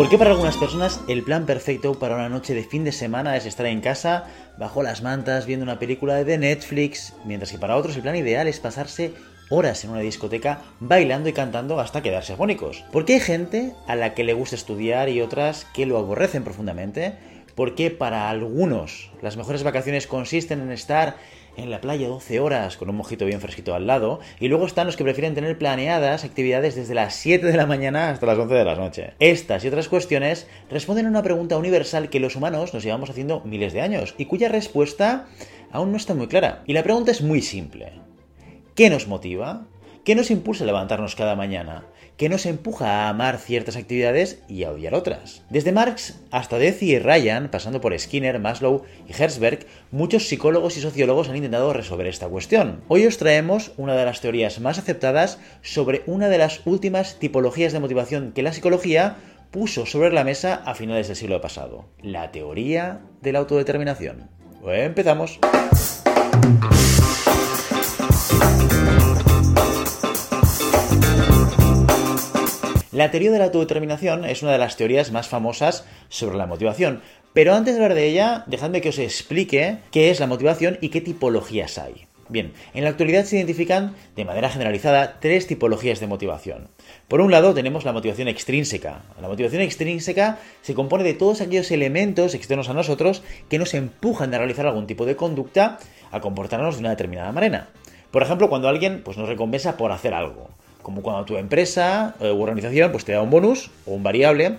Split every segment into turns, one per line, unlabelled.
¿Por qué para algunas personas el plan perfecto para una noche de fin de semana es estar en casa, bajo las mantas, viendo una película de Netflix, mientras que para otros el plan ideal es pasarse horas en una discoteca bailando y cantando hasta quedarse afónicos? ¿Por qué hay gente a la que le gusta estudiar y otras que lo aborrecen profundamente? ¿Por qué para algunos las mejores vacaciones consisten en estar en la playa 12 horas con un mojito bien fresquito al lado, y luego están los que prefieren tener planeadas actividades desde las 7 de la mañana hasta las 11 de la noche. Estas y otras cuestiones responden a una pregunta universal que los humanos nos llevamos haciendo miles de años y cuya respuesta aún no está muy clara. Y la pregunta es muy simple. ¿Qué nos motiva? ¿Qué nos impulsa a levantarnos cada mañana? ¿Qué nos empuja a amar ciertas actividades y a odiar otras? Desde Marx hasta Deci y Ryan, pasando por Skinner, Maslow y Herzberg, muchos psicólogos y sociólogos han intentado resolver esta cuestión. Hoy os traemos una de las teorías más aceptadas sobre una de las últimas tipologías de motivación que la psicología puso sobre la mesa a finales del siglo pasado, la teoría de la autodeterminación. Empezamos. La teoría de la autodeterminación es una de las teorías más famosas sobre la motivación, pero antes de hablar de ella, dejadme que os explique qué es la motivación y qué tipologías hay. Bien, en la actualidad se identifican de manera generalizada tres tipologías de motivación. Por un lado tenemos la motivación extrínseca. La motivación extrínseca se compone de todos aquellos elementos externos a nosotros que nos empujan a realizar algún tipo de conducta, a comportarnos de una determinada manera. Por ejemplo, cuando alguien pues, nos recompensa por hacer algo como cuando tu empresa eh, u organización pues, te da un bonus o un variable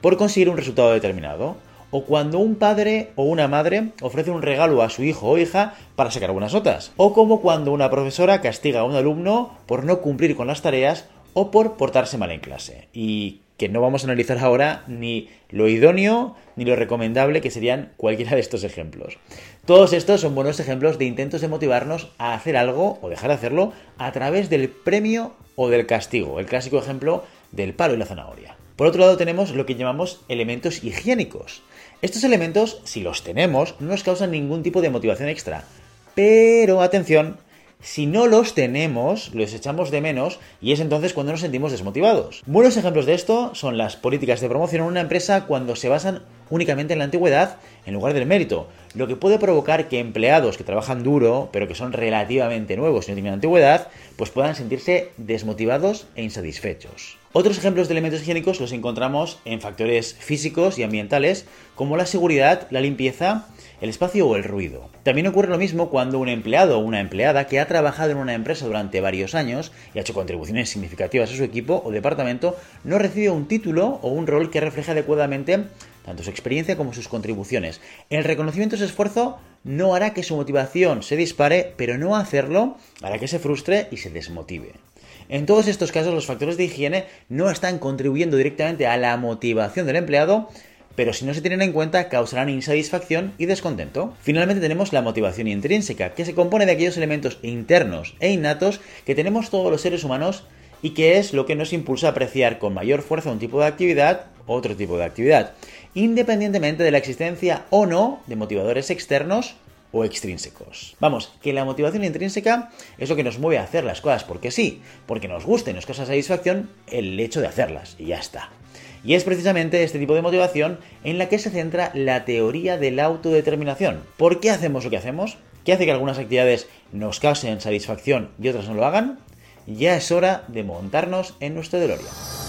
por conseguir un resultado determinado. O cuando un padre o una madre ofrece un regalo a su hijo o hija para sacar buenas notas. O como cuando una profesora castiga a un alumno por no cumplir con las tareas o por portarse mal en clase. Y que no vamos a analizar ahora ni lo idóneo ni lo recomendable que serían cualquiera de estos ejemplos. Todos estos son buenos ejemplos de intentos de motivarnos a hacer algo o dejar de hacerlo a través del premio o del castigo, el clásico ejemplo del palo y la zanahoria. Por otro lado tenemos lo que llamamos elementos higiénicos. Estos elementos, si los tenemos, no nos causan ningún tipo de motivación extra. Pero atención, si no los tenemos, los echamos de menos y es entonces cuando nos sentimos desmotivados. Buenos ejemplos de esto son las políticas de promoción en una empresa cuando se basan únicamente en la antigüedad en lugar del mérito, lo que puede provocar que empleados que trabajan duro, pero que son relativamente nuevos y no tienen antigüedad, pues puedan sentirse desmotivados e insatisfechos. Otros ejemplos de elementos higiénicos los encontramos en factores físicos y ambientales como la seguridad, la limpieza, el espacio o el ruido. También ocurre lo mismo cuando un empleado o una empleada que ha trabajado en una empresa durante varios años y ha hecho contribuciones significativas a su equipo o departamento no recibe un título o un rol que refleje adecuadamente tanto su experiencia como sus contribuciones. El reconocimiento de ese esfuerzo no hará que su motivación se dispare, pero no hacerlo hará que se frustre y se desmotive. En todos estos casos los factores de higiene no están contribuyendo directamente a la motivación del empleado, pero si no se tienen en cuenta causarán insatisfacción y descontento. Finalmente tenemos la motivación intrínseca, que se compone de aquellos elementos internos e innatos que tenemos todos los seres humanos y que es lo que nos impulsa a apreciar con mayor fuerza un tipo de actividad otro tipo de actividad, independientemente de la existencia o no de motivadores externos o extrínsecos. Vamos, que la motivación intrínseca es lo que nos mueve a hacer las cosas porque sí, porque nos gusta y nos causa satisfacción el hecho de hacerlas, y ya está. Y es precisamente este tipo de motivación en la que se centra la teoría de la autodeterminación. ¿Por qué hacemos lo que hacemos? ¿Qué hace que algunas actividades nos causen satisfacción y otras no lo hagan? Ya es hora de montarnos en nuestro DeLorean.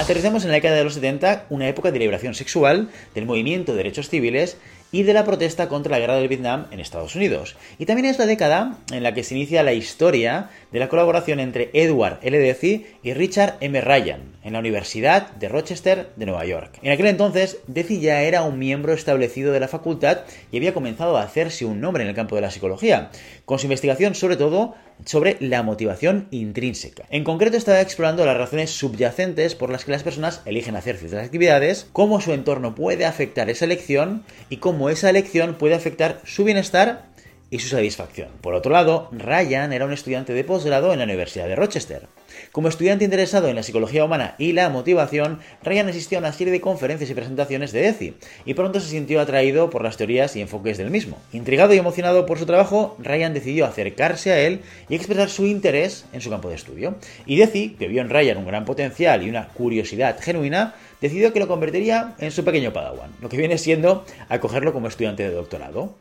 Aterrizamos en la década de los 70, una época de liberación sexual, del movimiento de derechos civiles y de la protesta contra la guerra del Vietnam en Estados Unidos. Y también es la década en la que se inicia la historia de la colaboración entre Edward L. Deci y Richard M. Ryan en la Universidad de Rochester de Nueva York. En aquel entonces, Deci ya era un miembro establecido de la facultad y había comenzado a hacerse un nombre en el campo de la psicología, con su investigación sobre todo sobre la motivación intrínseca. En concreto estaba explorando las razones subyacentes por las que las personas eligen hacer ciertas actividades, cómo su entorno puede afectar esa elección y cómo esa elección puede afectar su bienestar y su satisfacción. Por otro lado, Ryan era un estudiante de posgrado en la Universidad de Rochester. Como estudiante interesado en la psicología humana y la motivación, Ryan asistió a una serie de conferencias y presentaciones de ECI, y pronto se sintió atraído por las teorías y enfoques del mismo. Intrigado y emocionado por su trabajo, Ryan decidió acercarse a él y expresar su interés en su campo de estudio. Y Deci, que vio en Ryan un gran potencial y una curiosidad genuina, decidió que lo convertiría en su pequeño padawan, lo que viene siendo acogerlo como estudiante de doctorado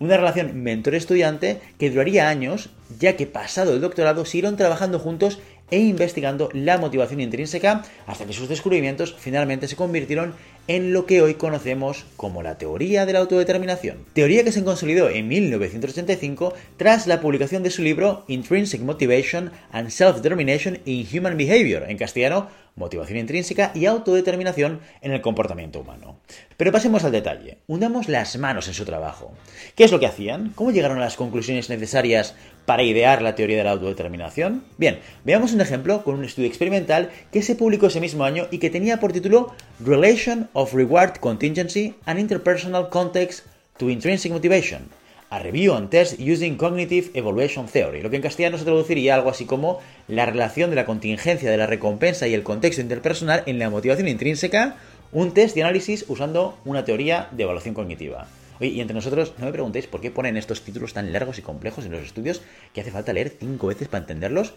una relación mentor-estudiante que duraría años, ya que pasado el doctorado siguieron trabajando juntos e investigando la motivación intrínseca hasta que sus descubrimientos finalmente se convirtieron en lo que hoy conocemos como la teoría de la autodeterminación. Teoría que se consolidó en 1985 tras la publicación de su libro Intrinsic Motivation and Self-Determination in Human Behavior, en castellano motivación intrínseca y autodeterminación en el comportamiento humano. Pero pasemos al detalle, hundamos las manos en su trabajo. ¿Qué es lo que hacían? ¿Cómo llegaron a las conclusiones necesarias para idear la teoría de la autodeterminación? Bien, veamos un ejemplo con un estudio experimental que se publicó ese mismo año y que tenía por título Relation of Reward Contingency and Interpersonal Context to Intrinsic Motivation a Review on Test Using Cognitive Evaluation Theory, lo que en castellano se traduciría algo así como la relación de la contingencia de la recompensa y el contexto interpersonal en la motivación intrínseca, un test de análisis usando una teoría de evaluación cognitiva. Oye, y entre nosotros, no me preguntéis por qué ponen estos títulos tan largos y complejos en los estudios que hace falta leer cinco veces para entenderlos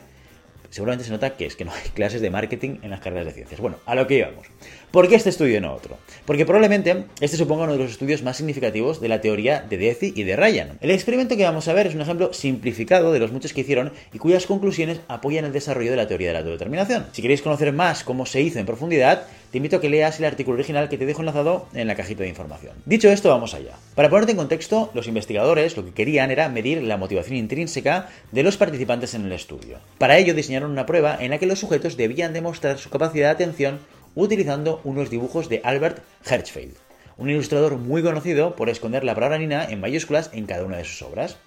seguramente se nota que es que no hay clases de marketing en las carreras de ciencias. Bueno, a lo que íbamos. ¿Por qué este estudio y no otro? Porque probablemente este suponga uno de los estudios más significativos de la teoría de Deci y de Ryan. El experimento que vamos a ver es un ejemplo simplificado de los muchos que hicieron y cuyas conclusiones apoyan el desarrollo de la teoría de la autodeterminación. Si queréis conocer más cómo se hizo en profundidad, te invito a que leas el artículo original que te dejo enlazado en la cajita de información. Dicho esto, vamos allá. Para ponerte en contexto, los investigadores lo que querían era medir la motivación intrínseca de los participantes en el estudio. Para ello diseñaron una prueba en la que los sujetos debían demostrar su capacidad de atención utilizando unos dibujos de Albert Hirschfeld, un ilustrador muy conocido por esconder la palabra Nina en mayúsculas en cada una de sus obras.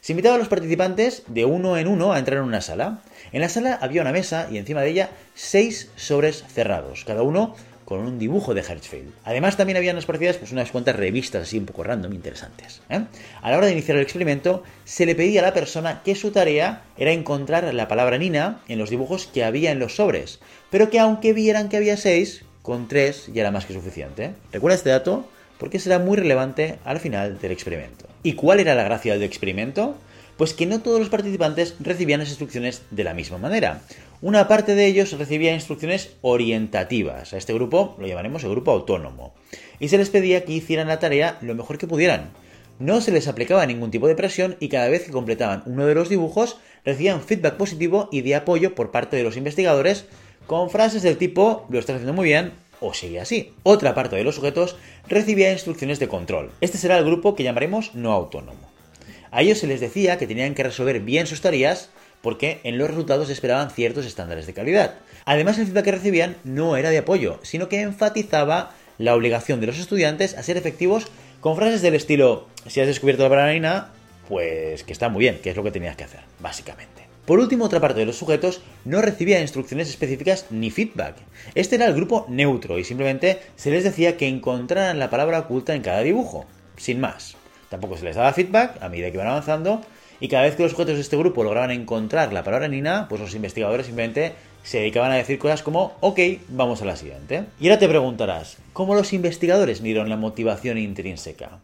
Se invitaba a los participantes de uno en uno a entrar en una sala. En la sala había una mesa y encima de ella seis sobres cerrados, cada uno con un dibujo de Hertzfeld. Además, también habían parecidas pues, unas cuantas revistas así un poco random interesantes. ¿eh? A la hora de iniciar el experimento, se le pedía a la persona que su tarea era encontrar la palabra Nina en los dibujos que había en los sobres, pero que aunque vieran que había seis, con tres ya era más que suficiente. ¿Recuerda este dato? Porque será muy relevante al final del experimento. ¿Y cuál era la gracia del experimento? Pues que no todos los participantes recibían las instrucciones de la misma manera. Una parte de ellos recibía instrucciones orientativas. A este grupo lo llamaremos el grupo autónomo. Y se les pedía que hicieran la tarea lo mejor que pudieran. No se les aplicaba ningún tipo de presión y cada vez que completaban uno de los dibujos recibían feedback positivo y de apoyo por parte de los investigadores con frases del tipo lo estás haciendo muy bien o sigue así. Otra parte de los sujetos recibía instrucciones de control. Este será el grupo que llamaremos no autónomo. A ellos se les decía que tenían que resolver bien sus tareas porque en los resultados esperaban ciertos estándares de calidad. Además, el feedback que recibían no era de apoyo, sino que enfatizaba la obligación de los estudiantes a ser efectivos con frases del estilo, si has descubierto la bananina, pues que está muy bien, que es lo que tenías que hacer, básicamente. Por último, otra parte de los sujetos no recibía instrucciones específicas ni feedback. Este era el grupo neutro y simplemente se les decía que encontraran la palabra oculta en cada dibujo, sin más. Tampoco se les daba feedback a medida que iban avanzando y cada vez que los sujetos de este grupo lograban encontrar la palabra Nina, pues los investigadores simplemente se dedicaban a decir cosas como, ok, vamos a la siguiente. Y ahora te preguntarás, ¿cómo los investigadores midieron la motivación intrínseca?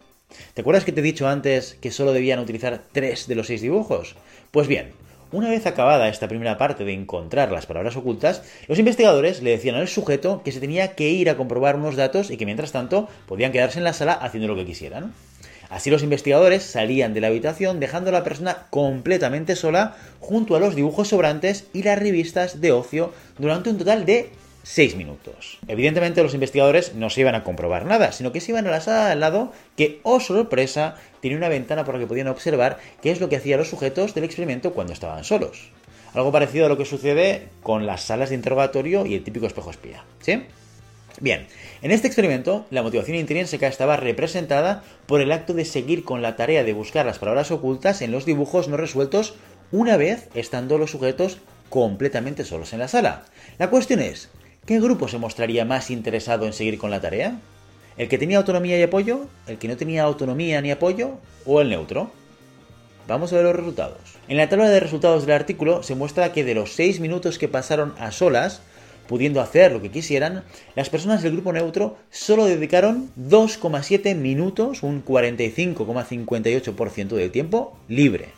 ¿Te acuerdas que te he dicho antes que solo debían utilizar tres de los seis dibujos? Pues bien, una vez acabada esta primera parte de encontrar las palabras ocultas, los investigadores le decían al sujeto que se tenía que ir a comprobar unos datos y que mientras tanto podían quedarse en la sala haciendo lo que quisieran. Así los investigadores salían de la habitación dejando a la persona completamente sola junto a los dibujos sobrantes y las revistas de ocio durante un total de 6 minutos. Evidentemente los investigadores no se iban a comprobar nada, sino que se iban a la sala al lado que, oh sorpresa, tenía una ventana por la que podían observar qué es lo que hacían los sujetos del experimento cuando estaban solos. Algo parecido a lo que sucede con las salas de interrogatorio y el típico espejo espía. ¿Sí? Bien, en este experimento la motivación intrínseca estaba representada por el acto de seguir con la tarea de buscar las palabras ocultas en los dibujos no resueltos una vez estando los sujetos completamente solos en la sala. La cuestión es, ¿qué grupo se mostraría más interesado en seguir con la tarea? ¿El que tenía autonomía y apoyo? ¿El que no tenía autonomía ni apoyo? ¿O el neutro? Vamos a ver los resultados. En la tabla de resultados del artículo se muestra que de los 6 minutos que pasaron a solas, pudiendo hacer lo que quisieran, las personas del grupo neutro solo dedicaron 2,7 minutos, un 45,58% del tiempo libre.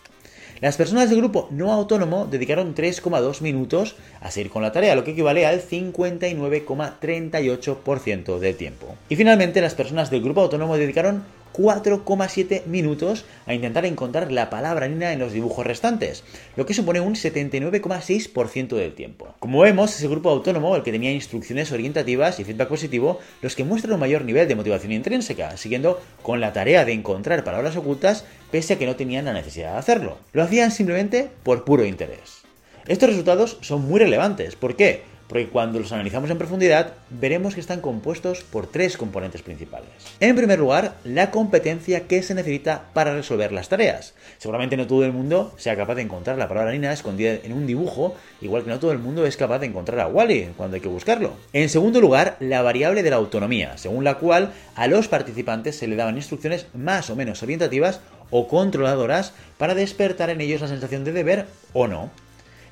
Las personas del grupo no autónomo dedicaron 3,2 minutos a seguir con la tarea, lo que equivale al 59,38% del tiempo. Y finalmente, las personas del grupo autónomo dedicaron 4,7 minutos a intentar encontrar la palabra Nina en los dibujos restantes, lo que supone un 79,6% del tiempo. Como vemos, es el grupo autónomo el que tenía instrucciones orientativas y feedback positivo los que muestran un mayor nivel de motivación intrínseca, siguiendo con la tarea de encontrar palabras ocultas pese a que no tenían la necesidad de hacerlo. Lo hacían simplemente por puro interés. Estos resultados son muy relevantes. ¿Por qué? Porque cuando los analizamos en profundidad veremos que están compuestos por tres componentes principales. En primer lugar, la competencia que se necesita para resolver las tareas. Seguramente no todo el mundo sea capaz de encontrar la palabra Nina escondida en un dibujo, igual que no todo el mundo es capaz de encontrar a Wally cuando hay que buscarlo. En segundo lugar, la variable de la autonomía, según la cual a los participantes se le daban instrucciones más o menos orientativas o controladoras para despertar en ellos la sensación de deber o no.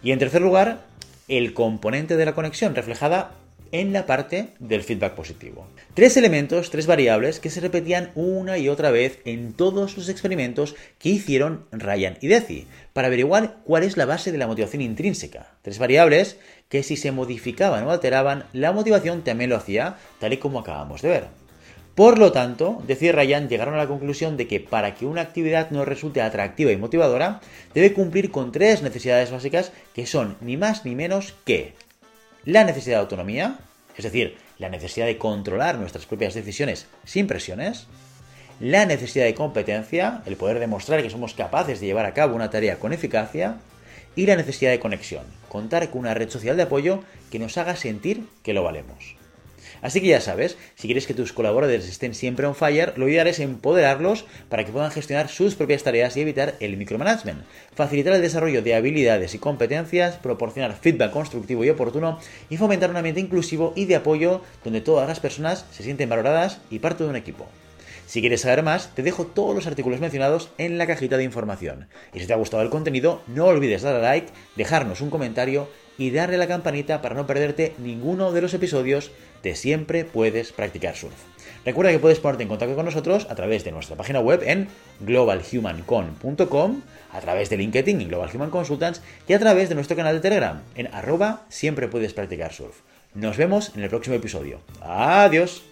Y en tercer lugar, el componente de la conexión reflejada en la parte del feedback positivo. Tres elementos, tres variables que se repetían una y otra vez en todos los experimentos que hicieron Ryan y Deci para averiguar cuál es la base de la motivación intrínseca. Tres variables que si se modificaban o alteraban, la motivación también lo hacía, tal y como acabamos de ver. Por lo tanto, decía Ryan, llegaron a la conclusión de que para que una actividad no resulte atractiva y motivadora, debe cumplir con tres necesidades básicas que son ni más ni menos que la necesidad de autonomía, es decir, la necesidad de controlar nuestras propias decisiones sin presiones, la necesidad de competencia, el poder demostrar que somos capaces de llevar a cabo una tarea con eficacia, y la necesidad de conexión, contar con una red social de apoyo que nos haga sentir que lo valemos. Así que ya sabes, si quieres que tus colaboradores estén siempre on fire, lo ideal es empoderarlos para que puedan gestionar sus propias tareas y evitar el micromanagement, facilitar el desarrollo de habilidades y competencias, proporcionar feedback constructivo y oportuno y fomentar un ambiente inclusivo y de apoyo donde todas las personas se sienten valoradas y parte de un equipo. Si quieres saber más, te dejo todos los artículos mencionados en la cajita de información. Y si te ha gustado el contenido, no olvides darle a like, dejarnos un comentario y darle a la campanita para no perderte ninguno de los episodios de Siempre Puedes Practicar Surf. Recuerda que puedes ponerte en contacto con nosotros a través de nuestra página web en globalhumancon.com, a través de LinkedIn en Global Human Consultants y a través de nuestro canal de Telegram en arroba Siempre Puedes Practicar Surf. Nos vemos en el próximo episodio. Adiós.